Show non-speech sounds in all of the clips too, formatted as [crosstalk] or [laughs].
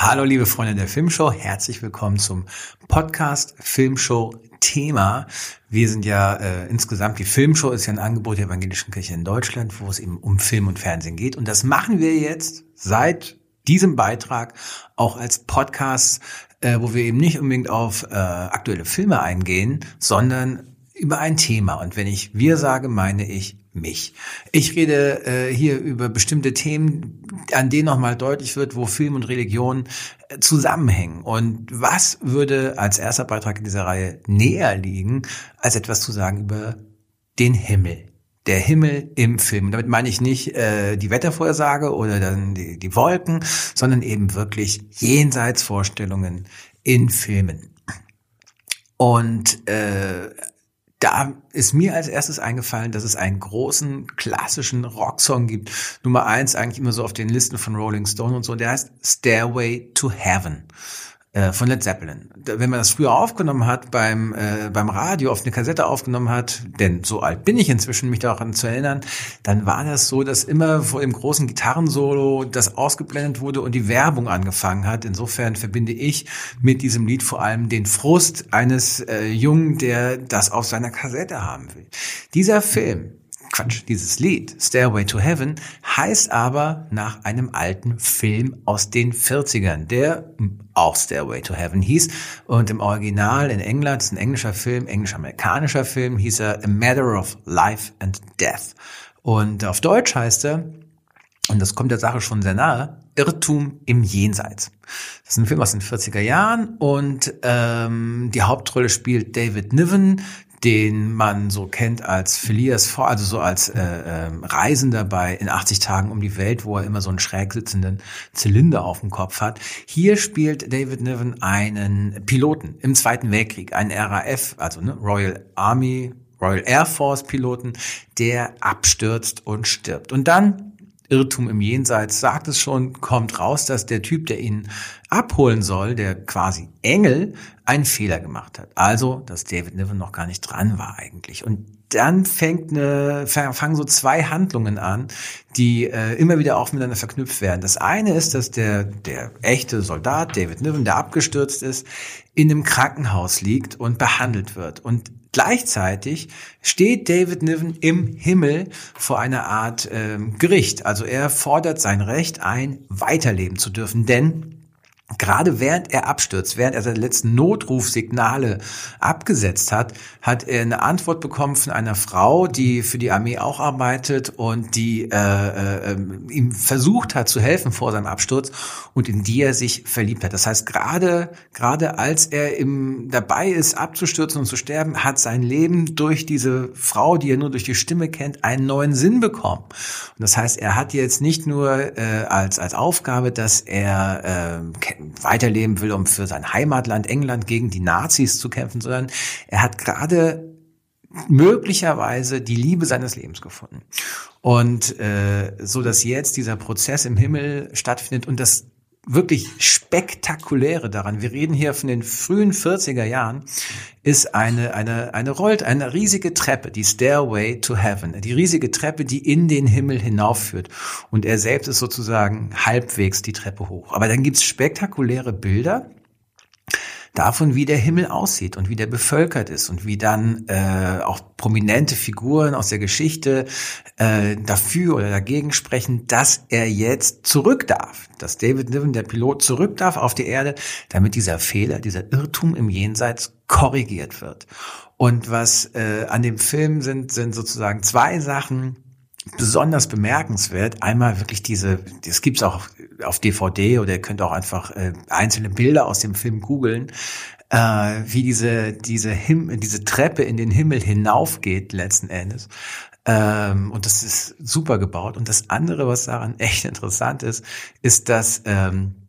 Hallo liebe Freunde der Filmshow, herzlich willkommen zum Podcast Filmshow Thema. Wir sind ja äh, insgesamt, die Filmshow ist ja ein Angebot der Evangelischen Kirche in Deutschland, wo es eben um Film und Fernsehen geht. Und das machen wir jetzt seit diesem Beitrag auch als Podcast, äh, wo wir eben nicht unbedingt auf äh, aktuelle Filme eingehen, sondern über ein Thema. Und wenn ich wir sage, meine ich mich. Ich rede äh, hier über bestimmte Themen, an denen nochmal deutlich wird, wo Film und Religion äh, zusammenhängen. Und was würde als erster Beitrag in dieser Reihe näher liegen, als etwas zu sagen über den Himmel? Der Himmel im Film. Und damit meine ich nicht äh, die Wettervorhersage oder dann die, die Wolken, sondern eben wirklich Jenseitsvorstellungen in Filmen. Und äh, da ist mir als erstes eingefallen, dass es einen großen klassischen Rocksong gibt. Nummer eins eigentlich immer so auf den Listen von Rolling Stone und so. Der heißt Stairway to Heaven. Äh, von Led Zeppelin. Wenn man das früher aufgenommen hat, beim, äh, beim Radio auf eine Kassette aufgenommen hat, denn so alt bin ich inzwischen, mich daran zu erinnern, dann war das so, dass immer vor dem großen Gitarrensolo das ausgeblendet wurde und die Werbung angefangen hat. Insofern verbinde ich mit diesem Lied vor allem den Frust eines äh, Jungen, der das auf seiner Kassette haben will. Dieser Film Quatsch, dieses Lied, Stairway to Heaven, heißt aber nach einem alten Film aus den 40ern, der auch Stairway to Heaven hieß. Und im Original in England, ist ein englischer Film, englisch-amerikanischer Film, hieß er A Matter of Life and Death. Und auf Deutsch heißt er, und das kommt der Sache schon sehr nahe, Irrtum im Jenseits. Das ist ein Film aus den 40er Jahren und ähm, die Hauptrolle spielt David Niven, den man so kennt als Phileas Fogg, also so als äh, äh, Reisender bei in 80 Tagen um die Welt, wo er immer so einen schräg sitzenden Zylinder auf dem Kopf hat. Hier spielt David Niven einen Piloten im Zweiten Weltkrieg, einen RAF, also ne, Royal Army, Royal Air Force Piloten, der abstürzt und stirbt. Und dann Irrtum im Jenseits sagt es schon, kommt raus, dass der Typ, der ihn abholen soll, der quasi Engel, einen Fehler gemacht hat. Also, dass David Niven noch gar nicht dran war eigentlich. Und dann fängt eine, fangen so zwei Handlungen an, die äh, immer wieder auch miteinander verknüpft werden. Das eine ist, dass der, der echte Soldat, David Niven, der abgestürzt ist, in einem Krankenhaus liegt und behandelt wird. Und Gleichzeitig steht David Niven im Himmel vor einer Art ähm, Gericht. Also er fordert sein Recht ein, weiterleben zu dürfen. Denn Gerade während er abstürzt, während er seine letzten Notrufsignale abgesetzt hat, hat er eine Antwort bekommen von einer Frau, die für die Armee auch arbeitet und die äh, äh, ihm versucht hat zu helfen vor seinem Absturz und in die er sich verliebt hat. Das heißt, gerade gerade als er im, dabei ist, abzustürzen und zu sterben, hat sein Leben durch diese Frau, die er nur durch die Stimme kennt, einen neuen Sinn bekommen. Und das heißt, er hat jetzt nicht nur äh, als als Aufgabe, dass er äh, weiterleben will, um für sein Heimatland England gegen die Nazis zu kämpfen, sondern er hat gerade möglicherweise die Liebe seines Lebens gefunden. Und äh, so dass jetzt dieser Prozess im Himmel stattfindet und das wirklich spektakuläre daran, wir reden hier von den frühen 40er Jahren, ist eine, eine, eine rollt, eine riesige Treppe, die Stairway to Heaven, die riesige Treppe, die in den Himmel hinaufführt. Und er selbst ist sozusagen halbwegs die Treppe hoch. Aber dann gibt's spektakuläre Bilder, davon, wie der Himmel aussieht und wie der bevölkert ist und wie dann äh, auch prominente Figuren aus der Geschichte äh, dafür oder dagegen sprechen, dass er jetzt zurück darf, dass David Niven, der Pilot, zurück darf auf die Erde, damit dieser Fehler, dieser Irrtum im Jenseits korrigiert wird. Und was äh, an dem Film sind, sind sozusagen zwei Sachen, besonders bemerkenswert. Einmal wirklich diese, das gibt's auch auf DVD oder ihr könnt auch einfach äh, einzelne Bilder aus dem Film googeln, äh, wie diese diese Him diese Treppe in den Himmel hinaufgeht letzten Endes. Ähm, und das ist super gebaut. Und das andere, was daran echt [laughs] interessant ist, ist, dass ähm,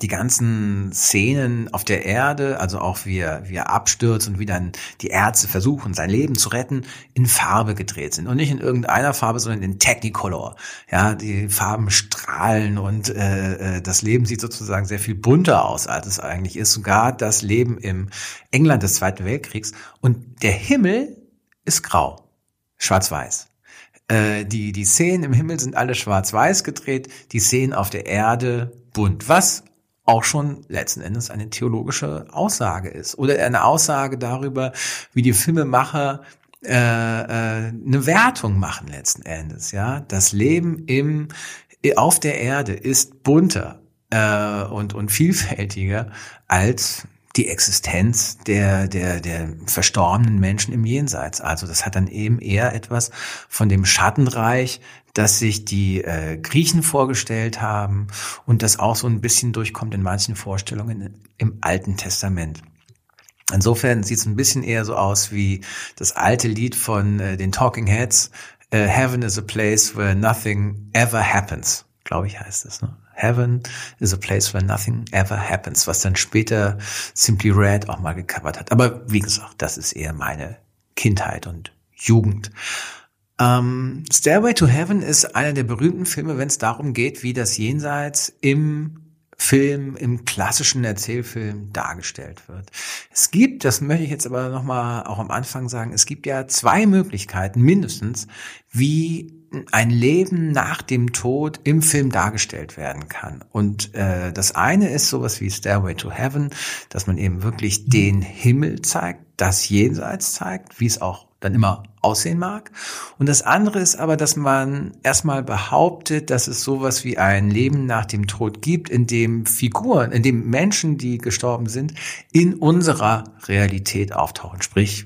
die ganzen Szenen auf der Erde, also auch wie er, wie er abstürzt und wie dann die Ärzte versuchen, sein Leben zu retten, in Farbe gedreht sind. Und nicht in irgendeiner Farbe, sondern in Technicolor. Ja, die Farben strahlen und äh, äh, das Leben sieht sozusagen sehr viel bunter aus, als es eigentlich ist. Sogar das Leben im England des Zweiten Weltkriegs. Und der Himmel ist grau, schwarz-weiß äh, die, die Szenen im Himmel sind alle schwarz-weiß gedreht, die Szenen auf der Erde bunt. Was auch schon letzten Endes eine theologische Aussage ist oder eine Aussage darüber, wie die Filmemacher äh, äh, eine Wertung machen letzten Endes. Ja, das Leben im auf der Erde ist bunter äh, und und vielfältiger als die Existenz der, der, der verstorbenen Menschen im Jenseits. Also das hat dann eben eher etwas von dem Schattenreich, das sich die äh, Griechen vorgestellt haben und das auch so ein bisschen durchkommt in manchen Vorstellungen im Alten Testament. Insofern sieht es ein bisschen eher so aus wie das alte Lied von äh, den Talking Heads, äh, Heaven is a place where nothing ever happens, glaube ich heißt es. Ne? Heaven is a place where nothing ever happens, was dann später Simply Red auch mal gecovert hat. Aber wie gesagt, das ist eher meine Kindheit und Jugend. Ähm, Stairway to Heaven ist einer der berühmten Filme, wenn es darum geht, wie das Jenseits im Film, im klassischen Erzählfilm dargestellt wird. Es gibt, das möchte ich jetzt aber nochmal auch am Anfang sagen, es gibt ja zwei Möglichkeiten mindestens, wie ein Leben nach dem Tod im Film dargestellt werden kann. Und äh, das eine ist sowas wie Stairway to Heaven, dass man eben wirklich den Himmel zeigt, das Jenseits zeigt, wie es auch dann immer aussehen mag. Und das andere ist aber, dass man erstmal behauptet, dass es sowas wie ein Leben nach dem Tod gibt, in dem Figuren, in dem Menschen, die gestorben sind, in unserer Realität auftauchen, sprich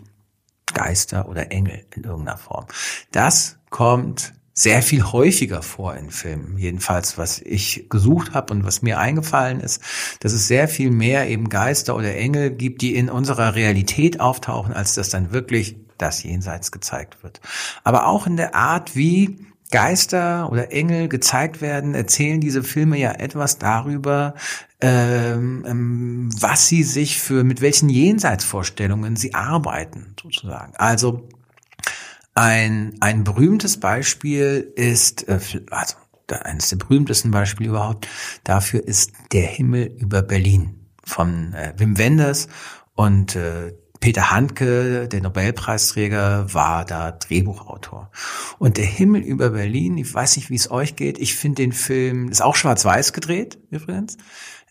Geister oder Engel in irgendeiner Form. Das kommt sehr viel häufiger vor in Filmen, jedenfalls was ich gesucht habe und was mir eingefallen ist, dass es sehr viel mehr eben Geister oder Engel gibt, die in unserer Realität auftauchen, als dass dann wirklich das Jenseits gezeigt wird. Aber auch in der Art, wie Geister oder Engel gezeigt werden, erzählen diese Filme ja etwas darüber, ähm, ähm, was sie sich für, mit welchen Jenseitsvorstellungen sie arbeiten, sozusagen. Also ein, ein berühmtes Beispiel ist, äh, also eines der berühmtesten Beispiele überhaupt dafür ist Der Himmel über Berlin von äh, Wim Wenders und äh, Peter Handke, der Nobelpreisträger, war da Drehbuchautor. Und der Himmel über Berlin, ich weiß nicht, wie es euch geht, ich finde den Film, ist auch schwarz-weiß gedreht übrigens,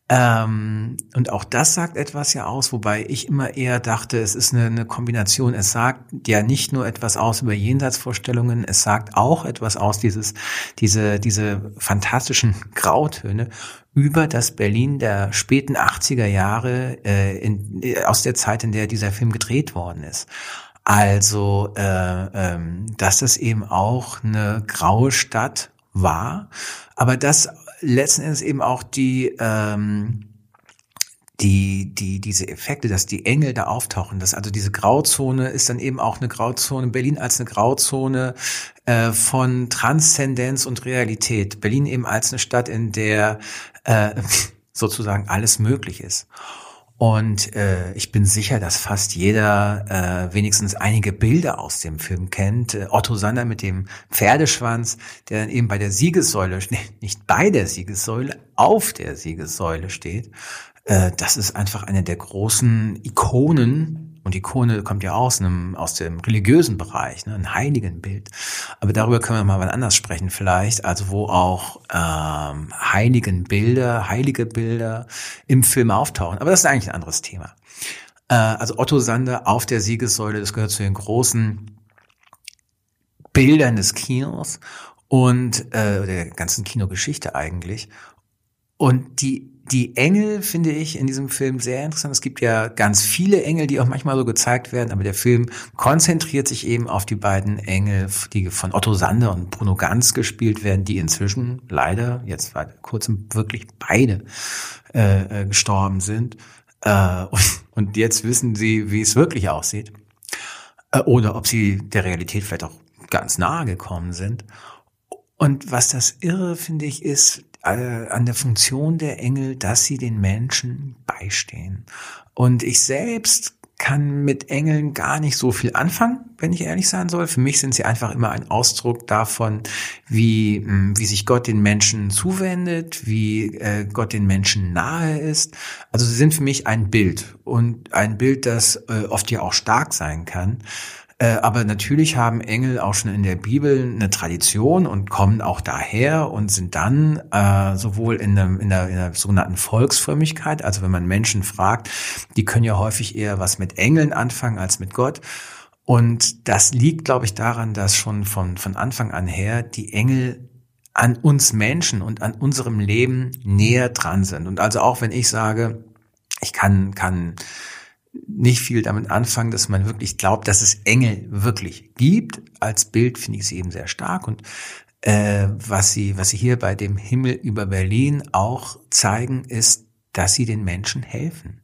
ähm, und auch das sagt etwas ja aus, wobei ich immer eher dachte, es ist eine, eine, Kombination. Es sagt ja nicht nur etwas aus über Jenseitsvorstellungen, es sagt auch etwas aus, dieses, diese, diese fantastischen Grautöne über das Berlin der späten 80er Jahre, äh, in, äh, aus der Zeit, in der dieser Film gedreht worden ist. Also, äh, ähm, dass das eben auch eine graue Stadt war, aber das letzten Endes eben auch die, ähm, die, die, diese Effekte, dass die Engel da auftauchen, dass also diese Grauzone ist dann eben auch eine Grauzone, Berlin als eine Grauzone äh, von Transzendenz und Realität. Berlin eben als eine Stadt, in der äh, [laughs] sozusagen alles möglich ist. Und äh, ich bin sicher, dass fast jeder äh, wenigstens einige Bilder aus dem Film kennt. Äh, Otto Sander mit dem Pferdeschwanz, der dann eben bei der Siegessäule, [laughs] nicht bei der Siegessäule, auf der Siegessäule steht. Äh, das ist einfach eine der großen Ikonen und Ikone kommt ja aus einem, aus dem religiösen Bereich, ne, ein heiligen Bild. Aber darüber können wir mal wann anders sprechen vielleicht. Also wo auch ähm, heiligen Bilder, heilige Bilder im Film auftauchen. Aber das ist eigentlich ein anderes Thema. Äh, also Otto Sander auf der Siegessäule, das gehört zu den großen Bildern des Kinos und äh, der ganzen Kinogeschichte eigentlich. Und die die Engel finde ich in diesem Film sehr interessant. Es gibt ja ganz viele Engel, die auch manchmal so gezeigt werden, aber der Film konzentriert sich eben auf die beiden Engel, die von Otto Sander und Bruno Ganz gespielt werden, die inzwischen leider jetzt vor kurzem wirklich beide äh, äh, gestorben sind. Äh, und, und jetzt wissen sie, wie es wirklich aussieht. Äh, oder ob sie der Realität vielleicht auch ganz nahe gekommen sind. Und was das Irre, finde ich, ist, an der Funktion der Engel, dass sie den Menschen beistehen. Und ich selbst kann mit Engeln gar nicht so viel anfangen, wenn ich ehrlich sein soll. Für mich sind sie einfach immer ein Ausdruck davon, wie, hm, wie sich Gott den Menschen zuwendet, wie äh, Gott den Menschen nahe ist. Also sie sind für mich ein Bild und ein Bild, das äh, oft ja auch stark sein kann. Äh, aber natürlich haben Engel auch schon in der Bibel eine Tradition und kommen auch daher und sind dann äh, sowohl in, einem, in, der, in der sogenannten Volksfrömmigkeit, also wenn man Menschen fragt, die können ja häufig eher was mit Engeln anfangen als mit Gott. Und das liegt, glaube ich, daran, dass schon von, von Anfang an her die Engel an uns Menschen und an unserem Leben näher dran sind. Und also auch wenn ich sage, ich kann, kann nicht viel damit anfangen, dass man wirklich glaubt, dass es Engel wirklich gibt. Als Bild finde ich sie eben sehr stark und äh, was sie, was sie hier bei dem Himmel über Berlin auch zeigen, ist, dass sie den Menschen helfen.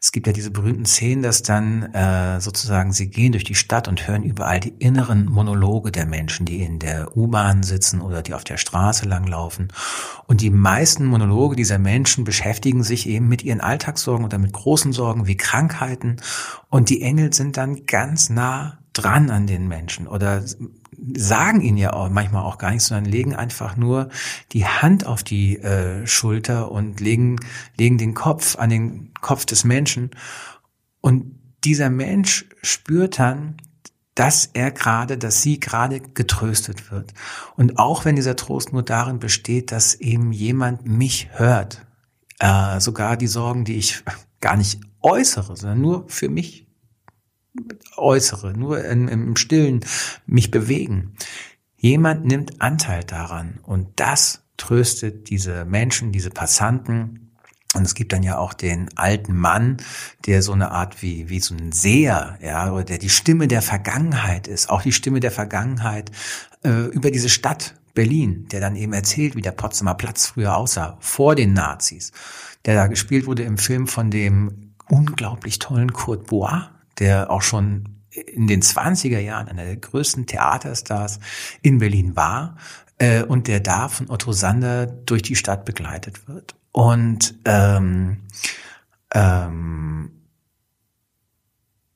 Es gibt ja diese berühmten Szenen, dass dann äh, sozusagen sie gehen durch die Stadt und hören überall die inneren Monologe der Menschen, die in der U-Bahn sitzen oder die auf der Straße langlaufen. Und die meisten Monologe dieser Menschen beschäftigen sich eben mit ihren Alltagssorgen oder mit großen Sorgen wie Krankheiten. Und die Engel sind dann ganz nah dran an den Menschen oder sagen ihnen ja auch manchmal auch gar nichts, sondern legen einfach nur die Hand auf die äh, Schulter und legen, legen den Kopf an den Kopf des Menschen. Und dieser Mensch spürt dann, dass er gerade, dass sie gerade getröstet wird. Und auch wenn dieser Trost nur darin besteht, dass eben jemand mich hört, äh, sogar die Sorgen, die ich gar nicht äußere, sondern nur für mich äußere, nur in, im Stillen mich bewegen. Jemand nimmt Anteil daran und das tröstet diese Menschen, diese Passanten. Und es gibt dann ja auch den alten Mann, der so eine Art wie, wie so ein Seher, ja, oder der die Stimme der Vergangenheit ist, auch die Stimme der Vergangenheit äh, über diese Stadt Berlin, der dann eben erzählt, wie der Potsdamer Platz früher aussah, vor den Nazis, der da gespielt wurde im Film von dem unglaublich tollen Kurt Bois, der auch schon in den 20er Jahren einer der größten Theaterstars in Berlin war äh, und der da von Otto Sander durch die Stadt begleitet wird. Und ähm, ähm,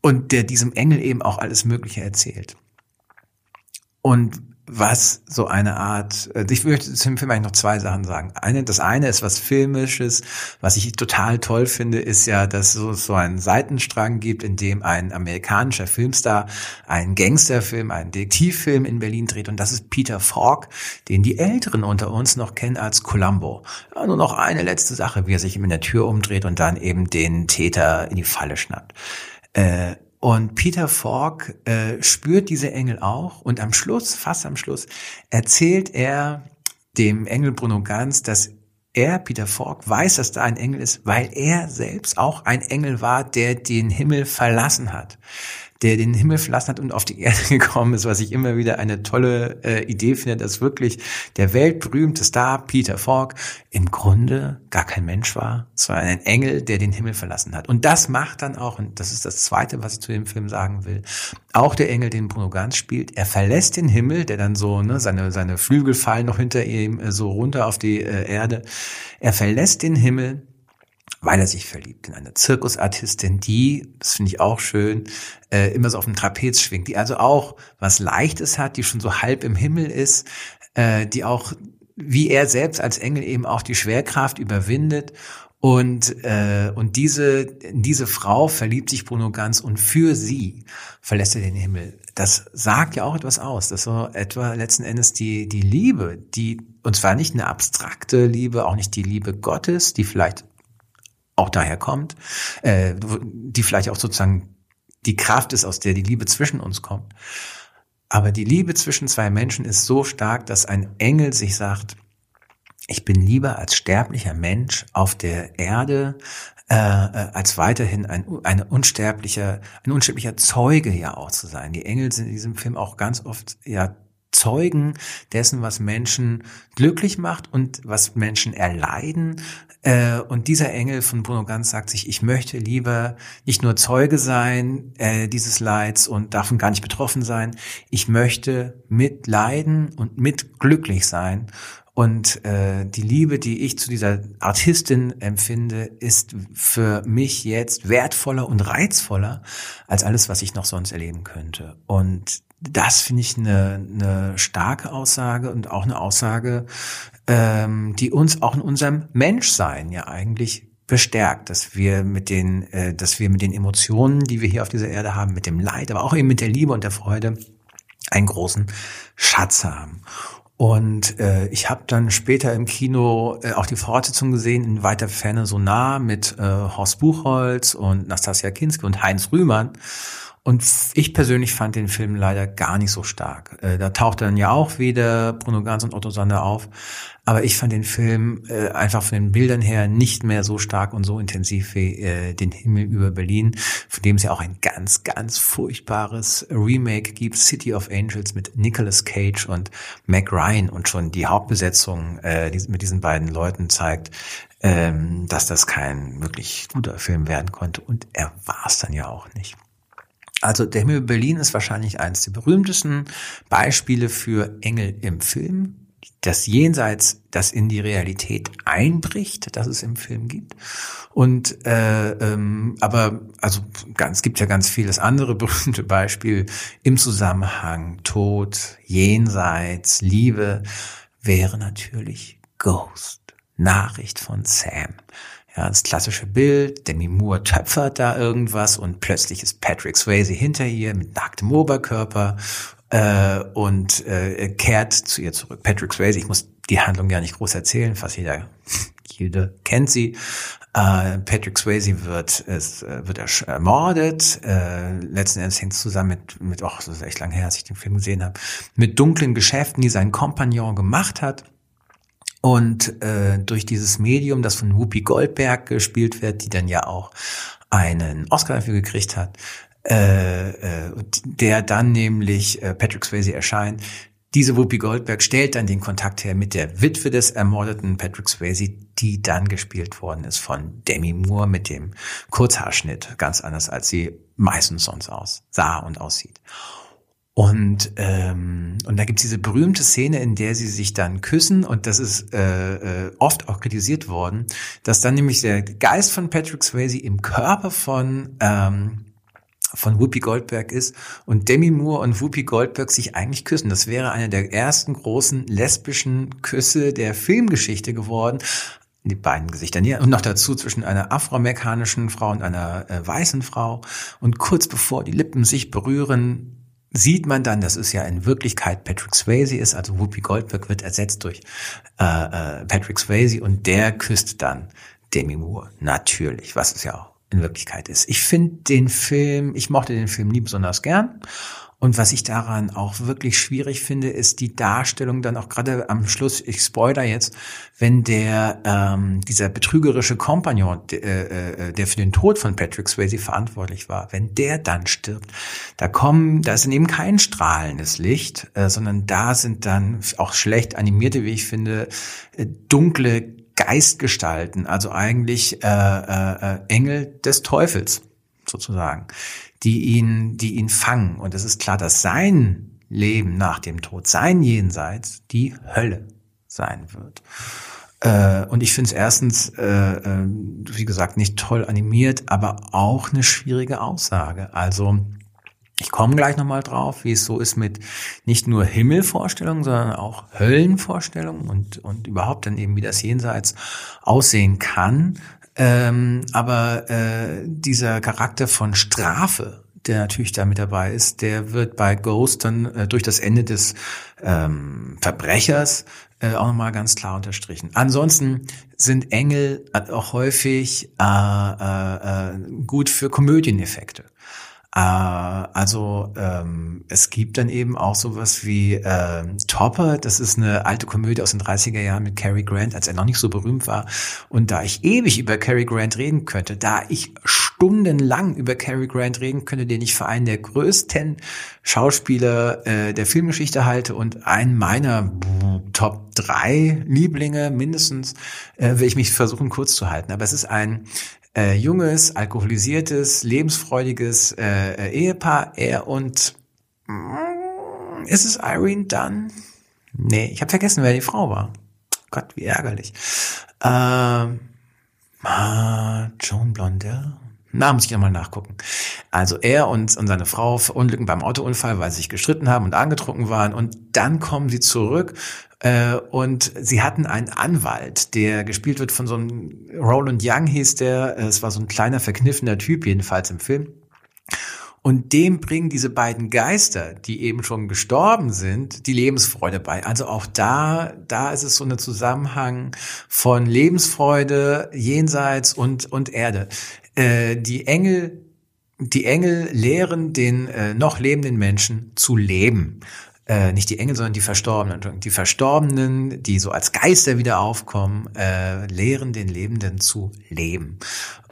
und der diesem Engel eben auch alles Mögliche erzählt. Und was so eine Art, äh, ich möchte zum Film eigentlich noch zwei Sachen sagen. Eine, das eine ist was Filmisches, was ich total toll finde, ist ja, dass es so einen Seitenstrang gibt, in dem ein amerikanischer Filmstar einen Gangsterfilm, einen Detektivfilm in Berlin dreht und das ist Peter Falk, den die Älteren unter uns noch kennen als Columbo. Ja, nur noch eine letzte Sache, wie er sich in der Tür umdreht und dann eben den Täter in die Falle schnappt. Äh, und Peter Falk äh, spürt diese Engel auch und am Schluss, fast am Schluss, erzählt er dem Engel Bruno Ganz, dass er, Peter Falk, weiß, dass da ein Engel ist, weil er selbst auch ein Engel war, der den Himmel verlassen hat der den Himmel verlassen hat und auf die Erde [laughs] gekommen ist, was ich immer wieder eine tolle äh, Idee finde, dass wirklich der weltberühmte Star Peter Falk im Grunde gar kein Mensch war, sondern ein Engel, der den Himmel verlassen hat. Und das macht dann auch, und das ist das Zweite, was ich zu dem Film sagen will, auch der Engel, den Bruno Ganz spielt, er verlässt den Himmel, der dann so, ne, seine, seine Flügel fallen noch hinter ihm äh, so runter auf die äh, Erde. Er verlässt den Himmel weil er sich verliebt in eine Zirkusartistin, die, das finde ich auch schön, äh, immer so auf dem Trapez schwingt, die also auch was Leichtes hat, die schon so halb im Himmel ist, äh, die auch, wie er selbst als Engel eben auch die Schwerkraft überwindet und, äh, und diese, diese Frau verliebt sich Bruno Ganz und für sie verlässt er den Himmel. Das sagt ja auch etwas aus. Das ist so etwa letzten Endes die, die Liebe, die, und zwar nicht eine abstrakte Liebe, auch nicht die Liebe Gottes, die vielleicht auch daher kommt, äh, die vielleicht auch sozusagen die Kraft ist, aus der die Liebe zwischen uns kommt. Aber die Liebe zwischen zwei Menschen ist so stark, dass ein Engel sich sagt, ich bin lieber als sterblicher Mensch auf der Erde, äh, äh als weiterhin ein, ein unsterblicher, ein unsterblicher Zeuge ja auch zu sein. Die Engel sind in diesem Film auch ganz oft ja Zeugen dessen, was Menschen glücklich macht und was Menschen erleiden. Äh, und dieser Engel von Bruno Ganz sagt sich, ich möchte lieber nicht nur Zeuge sein äh, dieses Leids und davon gar nicht betroffen sein. Ich möchte mitleiden und mitglücklich sein. Und äh, die Liebe, die ich zu dieser Artistin empfinde, ist für mich jetzt wertvoller und reizvoller als alles, was ich noch sonst erleben könnte. Und das finde ich eine, eine starke Aussage und auch eine Aussage, ähm, die uns auch in unserem Menschsein ja eigentlich bestärkt, dass wir mit den, äh, dass wir mit den Emotionen, die wir hier auf dieser Erde haben, mit dem Leid, aber auch eben mit der Liebe und der Freude, einen großen Schatz haben. Und äh, ich habe dann später im Kino äh, auch die Fortsetzung gesehen, in weiter Ferne so nah mit äh, Horst Buchholz und Nastasia Kinski und Heinz Rühmann. Und ich persönlich fand den Film leider gar nicht so stark. Äh, da taucht dann ja auch wieder Bruno Ganz und Otto Sander auf. Aber ich fand den Film äh, einfach von den Bildern her nicht mehr so stark und so intensiv wie äh, Den Himmel über Berlin, von dem es ja auch ein ganz, ganz furchtbares Remake gibt, City of Angels mit Nicolas Cage und Mac Ryan und schon die Hauptbesetzung äh, die, mit diesen beiden Leuten zeigt, ähm, dass das kein wirklich guter Film werden konnte. Und er war es dann ja auch nicht. Also der Himmel Berlin ist wahrscheinlich eines der berühmtesten Beispiele für Engel im Film. Das Jenseits, das in die Realität einbricht, das es im Film gibt. Und äh, ähm, aber also ganz, gibt ja ganz vieles andere [laughs] berühmte Beispiel im Zusammenhang Tod, Jenseits, Liebe wäre natürlich Ghost, Nachricht von Sam. Ja, das klassische Bild, Demi Moore töpfert da irgendwas und plötzlich ist Patrick Swayze hinter ihr mit nacktem Oberkörper äh, und äh, kehrt zu ihr zurück. Patrick Swayze, ich muss die Handlung ja nicht groß erzählen, fast jeder, jeder kennt sie. Äh, Patrick Swayze wird, es, äh, wird ermordet. Äh, letzten Endes hängt es zusammen mit, mit, ach, das ist echt lange her, als ich den Film gesehen habe, mit dunklen Geschäften, die sein Kompagnon gemacht hat. Und äh, durch dieses Medium, das von Whoopi Goldberg gespielt wird, die dann ja auch einen Oscar dafür gekriegt hat, äh, äh, der dann nämlich äh, Patrick Swayze erscheint. Diese Whoopi Goldberg stellt dann den Kontakt her mit der Witwe des ermordeten Patrick Swayze, die dann gespielt worden ist von Demi Moore mit dem Kurzhaarschnitt, ganz anders als sie meistens sonst aus sah und aussieht. Und, ähm, und da gibt's diese berühmte Szene, in der sie sich dann küssen, und das ist äh, äh, oft auch kritisiert worden, dass dann nämlich der Geist von Patrick Swayze im Körper von ähm, von Whoopi Goldberg ist und Demi Moore und Whoopi Goldberg sich eigentlich küssen. Das wäre einer der ersten großen lesbischen Küsse der Filmgeschichte geworden. Die beiden Gesichter und noch dazu zwischen einer afroamerikanischen Frau und einer äh, weißen Frau. Und kurz bevor die Lippen sich berühren, sieht man dann, dass es ja in Wirklichkeit Patrick Swayze ist, also Whoopi Goldberg wird ersetzt durch äh, äh, Patrick Swayze und der küsst dann Demi Moore, natürlich, was es ja auch in Wirklichkeit ist. Ich finde den Film, ich mochte den Film nie besonders gern und was ich daran auch wirklich schwierig finde, ist die Darstellung dann auch gerade am Schluss, ich spoiler jetzt, wenn der ähm, dieser betrügerische Kompagnon, äh, äh, der für den Tod von Patrick Swayze verantwortlich war, wenn der dann stirbt, da kommen, da ist eben kein strahlendes Licht, äh, sondern da sind dann auch schlecht animierte, wie ich finde, äh, dunkle Geistgestalten, also eigentlich äh, äh, äh Engel des Teufels sozusagen die ihn, die ihn fangen. Und es ist klar, dass sein Leben nach dem Tod, sein Jenseits, die Hölle sein wird. Äh, und ich finde es erstens, äh, äh, wie gesagt, nicht toll animiert, aber auch eine schwierige Aussage. Also ich komme gleich nochmal drauf, wie es so ist mit nicht nur Himmelvorstellungen, sondern auch Höllenvorstellungen und, und überhaupt dann eben, wie das Jenseits aussehen kann. Ähm, aber äh, dieser Charakter von Strafe, der natürlich da mit dabei ist, der wird bei Ghost dann äh, durch das Ende des ähm, Verbrechers äh, auch nochmal ganz klar unterstrichen. Ansonsten sind Engel auch häufig äh, äh, äh gut für Komödieneffekte. Äh, also ähm, es gibt dann eben auch sowas wie äh, Topper, das ist eine alte Komödie aus den 30er Jahren mit Cary Grant, als er noch nicht so berühmt war. Und da ich ewig über Cary Grant reden könnte, da ich stundenlang über Cary Grant reden könnte, den ich für einen der größten Schauspieler äh, der Filmgeschichte halte und einen meiner Top drei Lieblinge mindestens, äh, will ich mich versuchen kurz zu halten. Aber es ist ein äh, junges, alkoholisiertes, lebensfreudiges äh, äh, Ehepaar. Er und mm, ist es Irene Dunn? Nee, ich habe vergessen, wer die Frau war. Gott, wie ärgerlich. Ähm, ah, Joan Blondell? Na, muss ich nochmal nachgucken. Also er und, und seine Frau verunglücken beim Autounfall, weil sie sich gestritten haben und angetrunken waren. Und dann kommen sie zurück äh, und sie hatten einen Anwalt, der gespielt wird von so einem Roland Young hieß der. Es war so ein kleiner, verkniffener Typ, jedenfalls im Film. Und dem bringen diese beiden Geister, die eben schon gestorben sind, die Lebensfreude bei. Also auch da, da ist es so ein Zusammenhang von Lebensfreude jenseits und, und Erde. Äh, die Engel, die Engel lehren den äh, noch lebenden Menschen zu leben. Äh, nicht die Engel, sondern die Verstorbenen. Die Verstorbenen, die so als Geister wieder aufkommen, äh, lehren den Lebenden zu leben.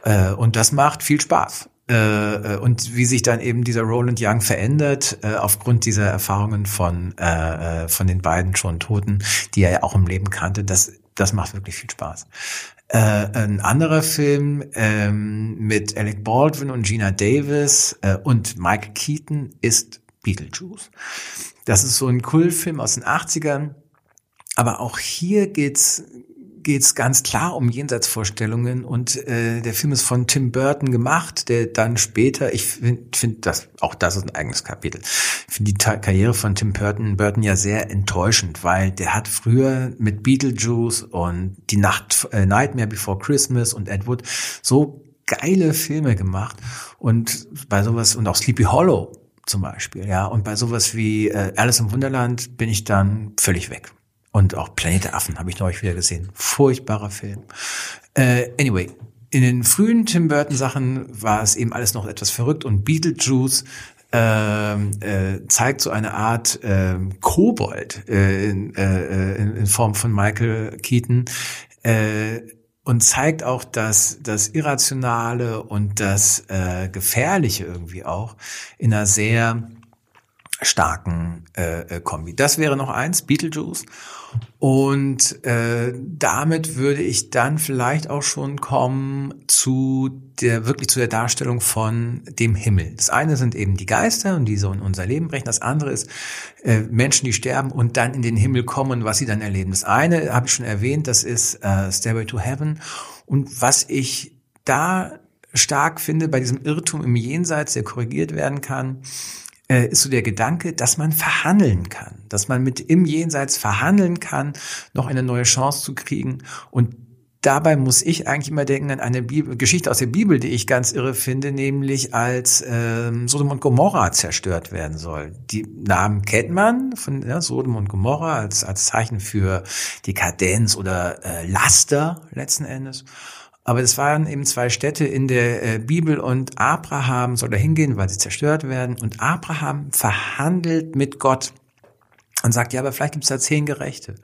Äh, und das macht viel Spaß. Äh, äh, und wie sich dann eben dieser Roland Young verändert äh, aufgrund dieser Erfahrungen von äh, äh, von den beiden schon Toten, die er ja auch im Leben kannte, das das macht wirklich viel Spaß. Äh, ein anderer Film ähm, mit Alec Baldwin und Gina Davis und Mike Keaton ist Beetlejuice. Das ist so ein Kultfilm aus den 80ern. Aber auch hier geht's geht es ganz klar um Jenseitsvorstellungen und äh, der Film ist von Tim Burton gemacht, der dann später, ich finde find das, auch das ist ein eigenes Kapitel, ich finde die Karriere von Tim Burton, Burton ja sehr enttäuschend, weil der hat früher mit Beetlejuice und die Nacht, äh, Nightmare Before Christmas und Ed Wood so geile Filme gemacht und bei sowas und auch Sleepy Hollow zum Beispiel, ja. Und bei sowas wie äh, Alice im Wunderland bin ich dann völlig weg. Und auch Planet der Affen habe ich neulich wieder gesehen. Furchtbarer Film. Äh, anyway, in den frühen Tim Burton Sachen war es eben alles noch etwas verrückt und Beetlejuice äh, äh, zeigt so eine Art äh, Kobold äh, in, äh, in, Form von Michael Keaton äh, und zeigt auch das, das Irrationale und das äh, Gefährliche irgendwie auch in einer sehr starken äh, Kombi. Das wäre noch eins, Beetlejuice. Und äh, damit würde ich dann vielleicht auch schon kommen zu der wirklich zu der Darstellung von dem Himmel. Das eine sind eben die Geister und die so in unser Leben brechen. Das andere ist äh, Menschen, die sterben und dann in den Himmel kommen, was sie dann erleben. Das eine habe ich schon erwähnt, das ist äh, Stairway to Heaven. Und was ich da stark finde bei diesem Irrtum im Jenseits, der korrigiert werden kann, äh, ist so der Gedanke, dass man verhandeln kann, dass man mit im Jenseits verhandeln kann, noch eine neue Chance zu kriegen und Dabei muss ich eigentlich immer denken an eine Bibel, Geschichte aus der Bibel, die ich ganz irre finde, nämlich als ähm, Sodom und Gomorra zerstört werden soll. Die Namen kennt man von ja, Sodom und Gomorra als, als Zeichen für Dekadenz oder äh, Laster letzten Endes. Aber es waren eben zwei Städte in der äh, Bibel und Abraham soll da hingehen, weil sie zerstört werden. Und Abraham verhandelt mit Gott und sagt, ja, aber vielleicht gibt es da zehn Gerechte.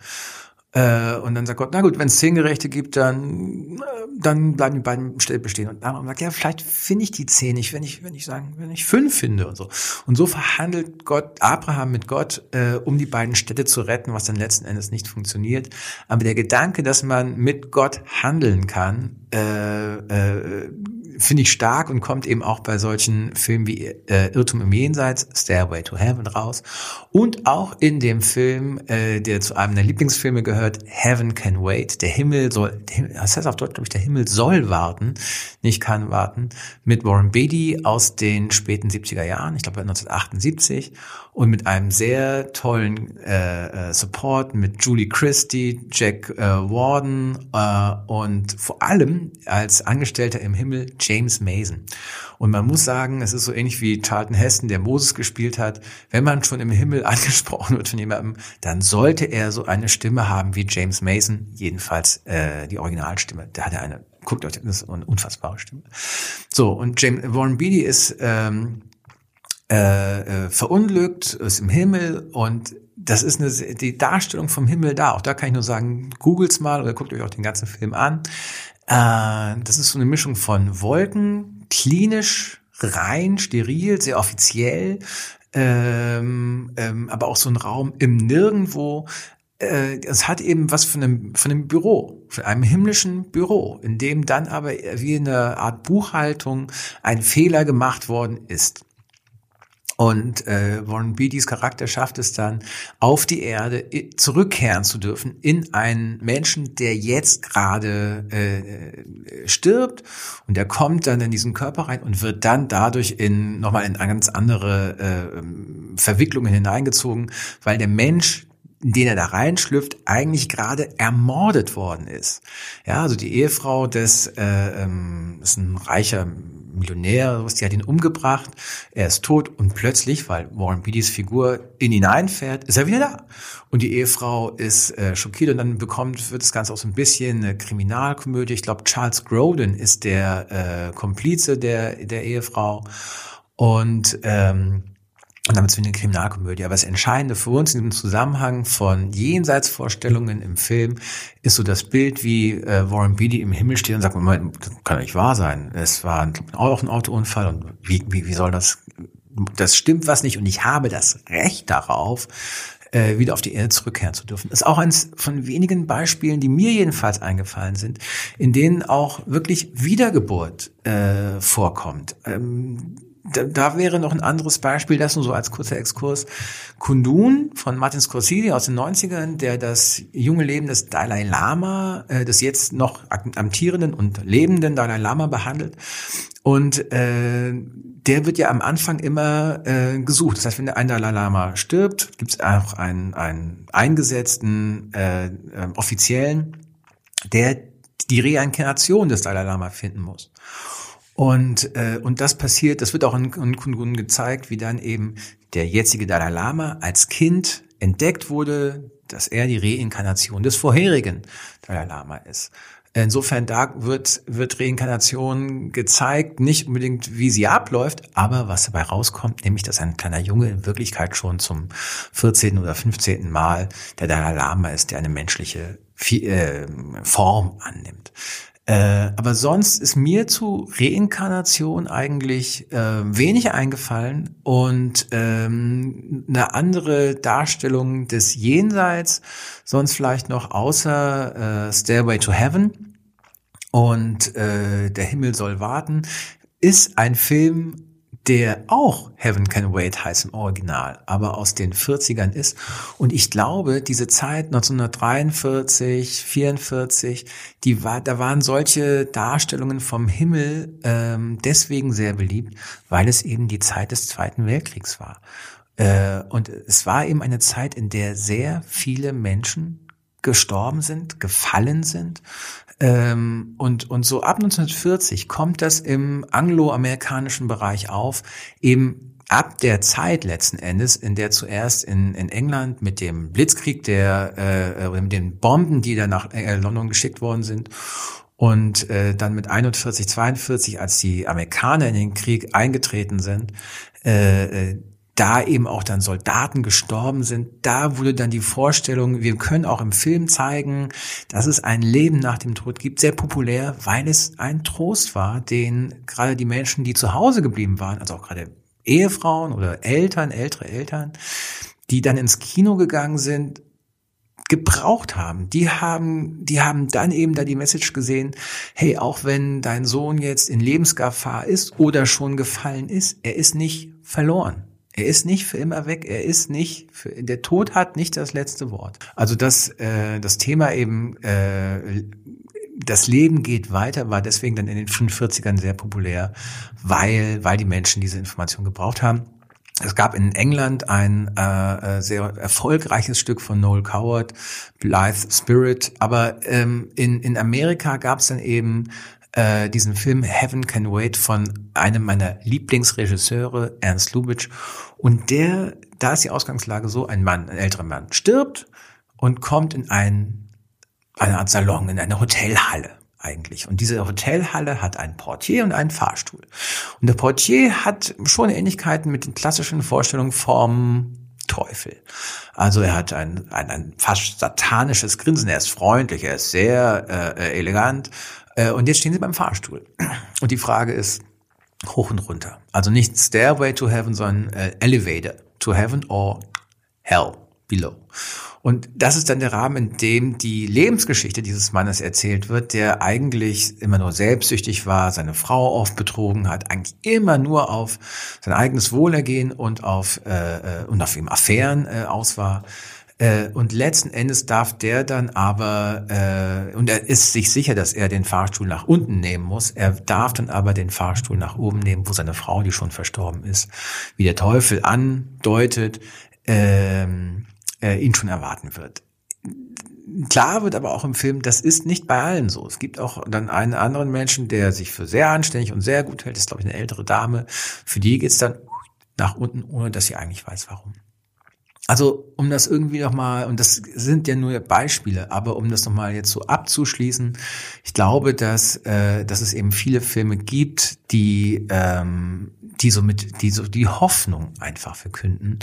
Äh, und dann sagt Gott, na gut, wenn es zehn Gerechte gibt, dann, äh, dann bleiben die beiden bestehen. Und Abraham sagt, ja, vielleicht finde ich die zehn nicht, wenn ich, wenn ich sagen, wenn ich fünf finde und so. Und so verhandelt Gott, Abraham mit Gott, äh, um die beiden Städte zu retten, was dann letzten Endes nicht funktioniert. Aber der Gedanke, dass man mit Gott handeln kann, äh, äh, finde ich stark und kommt eben auch bei solchen Filmen wie äh, Irrtum im Jenseits, Stairway to Heaven raus. Und auch in dem Film, äh, der zu einem der Lieblingsfilme gehört, Heaven Can Wait, der Himmel soll, das heißt auf Deutsch glaube ich, der Himmel soll warten, nicht kann warten, mit Warren Beatty aus den späten 70er Jahren, ich glaube 1978 und mit einem sehr tollen äh, äh, Support mit Julie Christie, Jack äh, Warden äh, und vor allem als Angestellter im Himmel James Mason. Und man muss sagen, es ist so ähnlich wie Charlton Heston, der Moses gespielt hat. Wenn man schon im Himmel [laughs] angesprochen wird von jemandem, dann sollte er so eine Stimme haben wie James Mason, jedenfalls äh, die Originalstimme. Da hat er eine, guckt euch, das ist eine unfassbare Stimme. So, und James, Warren Beatty ist ähm, äh, äh, verunglückt, ist im Himmel und das ist eine, die Darstellung vom Himmel da. Auch da kann ich nur sagen, googelt's mal oder guckt euch auch den ganzen Film an. Äh, das ist so eine Mischung von Wolken, klinisch, rein, steril, sehr offiziell, ähm, ähm, aber auch so ein Raum im Nirgendwo. Äh, es hat eben was von einem, von einem Büro, von einem himmlischen Büro, in dem dann aber wie eine Art Buchhaltung ein Fehler gemacht worden ist. Und äh, Warren Beatty's Charakter schafft es dann, auf die Erde zurückkehren zu dürfen in einen Menschen, der jetzt gerade äh, stirbt. Und der kommt dann in diesen Körper rein und wird dann dadurch in nochmal in ganz andere äh, Verwicklungen hineingezogen, weil der Mensch in den er da reinschlüpft, eigentlich gerade ermordet worden ist. Ja, also die Ehefrau des äh, ähm, ist ein reicher Millionär, was die hat ihn umgebracht, er ist tot und plötzlich, weil Warren Beattys Figur in ihn einfährt, ist er wieder da. Und die Ehefrau ist äh, schockiert und dann bekommt, wird das Ganze auch so ein bisschen eine Kriminalkomödie. Ich glaube, Charles Grodin ist der äh, Komplize der, der Ehefrau. Und ähm, und damit sind wir eine Kriminalkomödie. Aber das Entscheidende für uns in diesem Zusammenhang von Jenseitsvorstellungen im Film ist so das Bild, wie äh, Warren Beatty im Himmel steht und sagt, Moment, das kann nicht wahr sein. Es war auch ein Autounfall und wie, wie, wie soll das, das stimmt was nicht und ich habe das Recht darauf, äh, wieder auf die Erde zurückkehren zu dürfen. Das ist auch eines von wenigen Beispielen, die mir jedenfalls eingefallen sind, in denen auch wirklich Wiedergeburt äh, vorkommt. Ähm, da, da wäre noch ein anderes Beispiel, das nur so als kurzer Exkurs. Kundun von Martin Scorsese aus den 90ern, der das junge Leben des Dalai Lama, äh, des jetzt noch amtierenden und lebenden Dalai Lama behandelt. Und äh, der wird ja am Anfang immer äh, gesucht. Das heißt, wenn ein Dalai Lama stirbt, gibt es auch einen, einen eingesetzten äh, äh, Offiziellen, der die Reinkarnation des Dalai Lama finden muss. Und, äh, und das passiert, das wird auch in, in Kungun gezeigt, wie dann eben der jetzige Dalai Lama als Kind entdeckt wurde, dass er die Reinkarnation des vorherigen Dalai Lama ist. Insofern da wird, wird Reinkarnation gezeigt, nicht unbedingt wie sie abläuft, aber was dabei rauskommt, nämlich dass ein kleiner Junge in Wirklichkeit schon zum 14. oder 15. Mal der Dalai Lama ist, der eine menschliche äh, Form annimmt. Äh, aber sonst ist mir zu Reinkarnation eigentlich äh, wenig eingefallen und ähm, eine andere Darstellung des Jenseits, sonst vielleicht noch außer äh, Stairway to Heaven und äh, Der Himmel soll warten, ist ein Film, der auch Heaven Can Wait heißt im Original, aber aus den 40ern ist. Und ich glaube, diese Zeit 1943, 44, die war, da waren solche Darstellungen vom Himmel ähm, deswegen sehr beliebt, weil es eben die Zeit des Zweiten Weltkriegs war. Äh, und es war eben eine Zeit, in der sehr viele Menschen gestorben sind, gefallen sind, ähm, und, und so ab 1940 kommt das im angloamerikanischen Bereich auf, eben ab der Zeit letzten Endes, in der zuerst in, in England mit dem Blitzkrieg, der äh, äh mit den Bomben, die da nach äh, London geschickt worden sind, und äh, dann mit 41, 42, als die Amerikaner in den Krieg eingetreten sind, äh, äh da eben auch dann Soldaten gestorben sind, da wurde dann die Vorstellung, wir können auch im Film zeigen, dass es ein Leben nach dem Tod gibt, sehr populär, weil es ein Trost war, den gerade die Menschen, die zu Hause geblieben waren, also auch gerade Ehefrauen oder Eltern, ältere Eltern, die dann ins Kino gegangen sind, gebraucht haben. Die haben, die haben dann eben da die Message gesehen, hey, auch wenn dein Sohn jetzt in Lebensgefahr ist oder schon gefallen ist, er ist nicht verloren. Er ist nicht für immer weg. Er ist nicht, für, der Tod hat nicht das letzte Wort. Also das, äh, das Thema eben, äh, das Leben geht weiter, war deswegen dann in den 45ern sehr populär, weil, weil die Menschen diese Information gebraucht haben. Es gab in England ein äh, äh sehr erfolgreiches Stück von Noel Coward, Blythe Spirit, aber ähm, in, in Amerika gab es dann eben äh, diesen Film Heaven Can Wait von einem meiner Lieblingsregisseure, Ernst Lubitsch. Und der, da ist die Ausgangslage so, ein Mann, ein älterer Mann, stirbt und kommt in ein, eine Art Salon, in eine Hotelhalle eigentlich. Und diese Hotelhalle hat einen Portier und einen Fahrstuhl. Und der Portier hat schon Ähnlichkeiten mit den klassischen Vorstellungen vom Teufel. Also er hat ein, ein, ein fast satanisches Grinsen. Er ist freundlich, er ist sehr äh, elegant, äh, und jetzt stehen sie beim Fahrstuhl. Und die Frage ist hoch und runter. Also nicht Stairway to Heaven, sondern äh, Elevator to Heaven or Hell. Below. Und das ist dann der Rahmen, in dem die Lebensgeschichte dieses Mannes erzählt wird, der eigentlich immer nur selbstsüchtig war, seine Frau oft betrogen hat, eigentlich immer nur auf sein eigenes Wohlergehen und auf äh, äh und auf ihm Affären äh, aus war. Äh, und letzten Endes darf der dann aber, äh, und er ist sich sicher, dass er den Fahrstuhl nach unten nehmen muss, er darf dann aber den Fahrstuhl nach oben nehmen, wo seine Frau, die schon verstorben ist, wie der Teufel andeutet, ähm, äh, ihn schon erwarten wird. Klar wird aber auch im Film, das ist nicht bei allen so. Es gibt auch dann einen anderen Menschen, der sich für sehr anständig und sehr gut hält, das ist glaube ich eine ältere Dame. Für die geht's dann nach unten, ohne dass sie eigentlich weiß, warum. Also um das irgendwie nochmal, und das sind ja nur Beispiele, aber um das nochmal jetzt so abzuschließen, ich glaube, dass, äh, dass es eben viele Filme gibt, die, ähm, die so mit, die so die Hoffnung einfach verkünden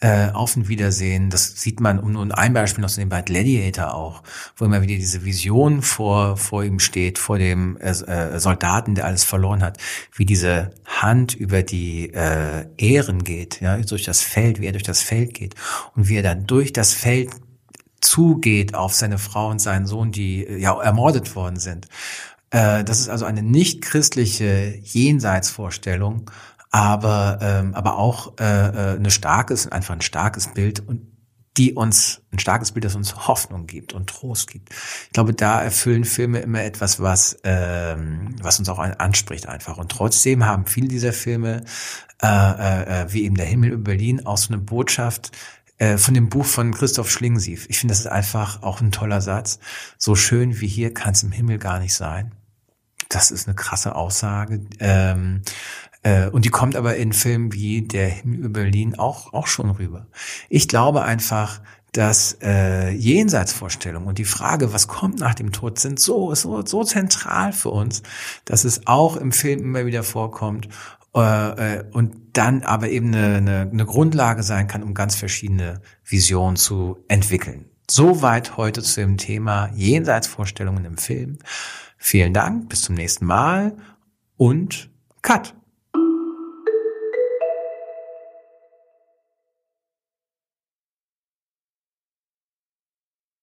äh, auf ein Wiedersehen. Das sieht man, um nur ein Beispiel noch zu nehmen, bei Gladiator auch, wo immer wieder diese Vision vor, vor ihm steht, vor dem äh, äh, Soldaten, der alles verloren hat, wie diese Hand über die äh, Ehren geht, ja, durch das Feld, wie er durch das Feld geht und wie er dann durch das Feld zugeht auf seine Frau und seinen Sohn, die äh, ja ermordet worden sind. Äh, das ist also eine nicht christliche Jenseitsvorstellung, aber ähm, aber auch äh, äh, eine starkes, einfach ein starkes Bild und die uns ein starkes Bild, das uns Hoffnung gibt und Trost gibt. Ich glaube, da erfüllen Filme immer etwas, was ähm, was uns auch anspricht einfach. Und trotzdem haben viele dieser Filme, äh, äh, äh wie eben der Himmel über Berlin, auch so eine Botschaft, äh, von dem Buch von Christoph Schlingensief. Ich finde, das ist einfach auch ein toller Satz. So schön wie hier kann es im Himmel gar nicht sein. Das ist eine krasse Aussage. Ähm, äh, und die kommt aber in Filmen wie Der Himmel über Berlin auch, auch schon rüber. Ich glaube einfach, dass äh, Jenseitsvorstellungen und die Frage, was kommt nach dem Tod, sind so, so, so zentral für uns, dass es auch im Film immer wieder vorkommt äh, und dann aber eben eine, eine, eine Grundlage sein kann, um ganz verschiedene Visionen zu entwickeln. Soweit heute zu dem Thema Jenseitsvorstellungen im Film. Vielen Dank, bis zum nächsten Mal und Cut.